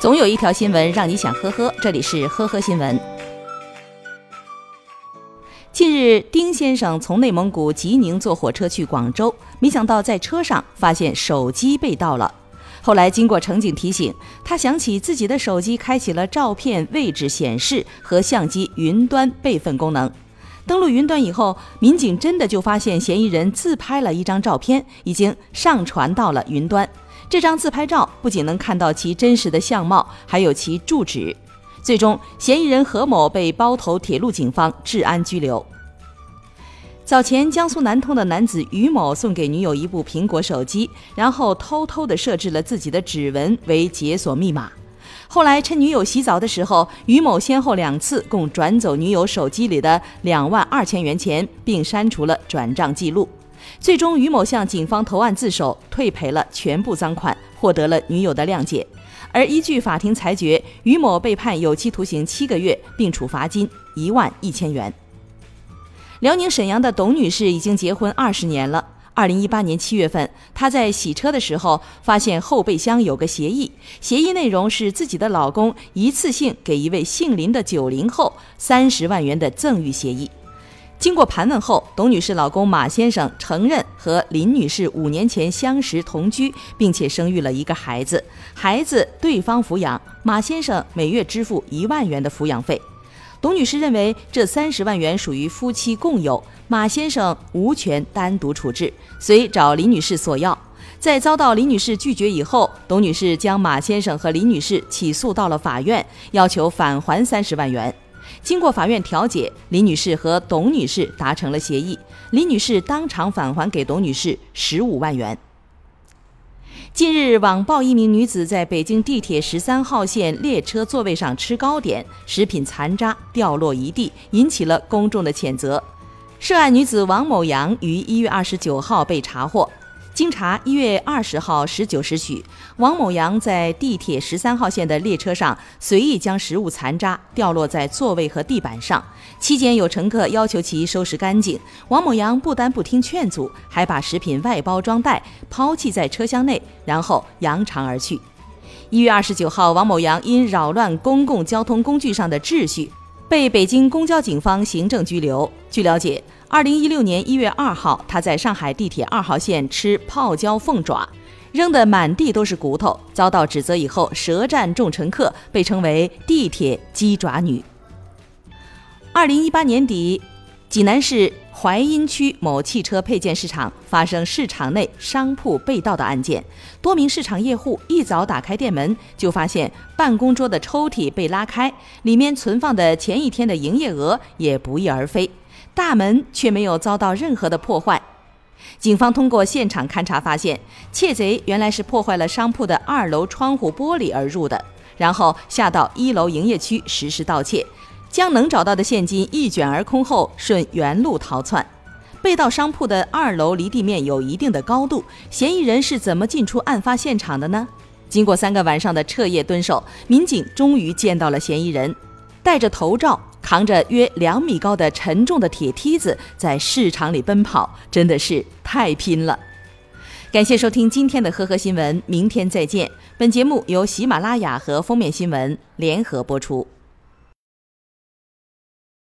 总有一条新闻让你想呵呵，这里是呵呵新闻。近日，丁先生从内蒙古吉宁坐火车去广州，没想到在车上发现手机被盗了。后来经过乘警提醒，他想起自己的手机开启了照片位置显示和相机云端备份功能。登录云端以后，民警真的就发现嫌疑人自拍了一张照片，已经上传到了云端。这张自拍照不仅能看到其真实的相貌，还有其住址。最终，嫌疑人何某被包头铁路警方治安拘留。早前，江苏南通的男子于某送给女友一部苹果手机，然后偷偷地设置了自己的指纹为解锁密码。后来，趁女友洗澡的时候，于某先后两次共转走女友手机里的两万二千元钱，并删除了转账记录。最终，于某向警方投案自首，退赔了全部赃款，获得了女友的谅解。而依据法庭裁决，于某被判有期徒刑七个月，并处罚金一万一千元。辽宁沈阳的董女士已经结婚二十年了。二零一八年七月份，她在洗车的时候发现后备箱有个协议，协议内容是自己的老公一次性给一位姓林的九零后三十万元的赠与协议。经过盘问后，董女士老公马先生承认和林女士五年前相识同居，并且生育了一个孩子，孩子对方抚养，马先生每月支付一万元的抚养费。董女士认为这三十万元属于夫妻共有，马先生无权单独处置，遂找李女士索要。在遭到李女士拒绝以后，董女士将马先生和李女士起诉到了法院，要求返还三十万元。经过法院调解，李女士和董女士达成了协议，李女士当场返还给董女士十五万元。近日，网曝一名女子在北京地铁十三号线列车座位上吃糕点，食品残渣掉落一地，引起了公众的谴责。涉案女子王某阳于一月二十九号被查获。经查，一月二十号十九时许，王某阳在地铁十三号线的列车上随意将食物残渣掉落在座位和地板上，期间有乘客要求其收拾干净，王某阳不但不听劝阻，还把食品外包装袋抛弃在车厢内，然后扬长而去。一月二十九号，王某阳因扰乱公共交通工具上的秩序，被北京公交警方行政拘留。据了解。二零一六年一月二号，他在上海地铁二号线吃泡椒凤爪，扔得满地都是骨头，遭到指责以后，舌战众乘客，被称为“地铁鸡爪女”。二零一八年底，济南市槐荫区某汽车配件市场发生市场内商铺被盗的案件，多名市场业户一早打开店门，就发现办公桌的抽屉被拉开，里面存放的前一天的营业额也不翼而飞。大门却没有遭到任何的破坏。警方通过现场勘查发现，窃贼原来是破坏了商铺的二楼窗户玻璃而入的，然后下到一楼营业区实施盗窃，将能找到的现金一卷而空后，顺原路逃窜。被盗商铺的二楼离地面有一定的高度，嫌疑人是怎么进出案发现场的呢？经过三个晚上的彻夜蹲守，民警终于见到了嫌疑人，戴着头罩。扛着约两米高的沉重的铁梯子在市场里奔跑，真的是太拼了。感谢收听今天的呵呵新闻，明天再见。本节目由喜马拉雅和封面新闻联合播出。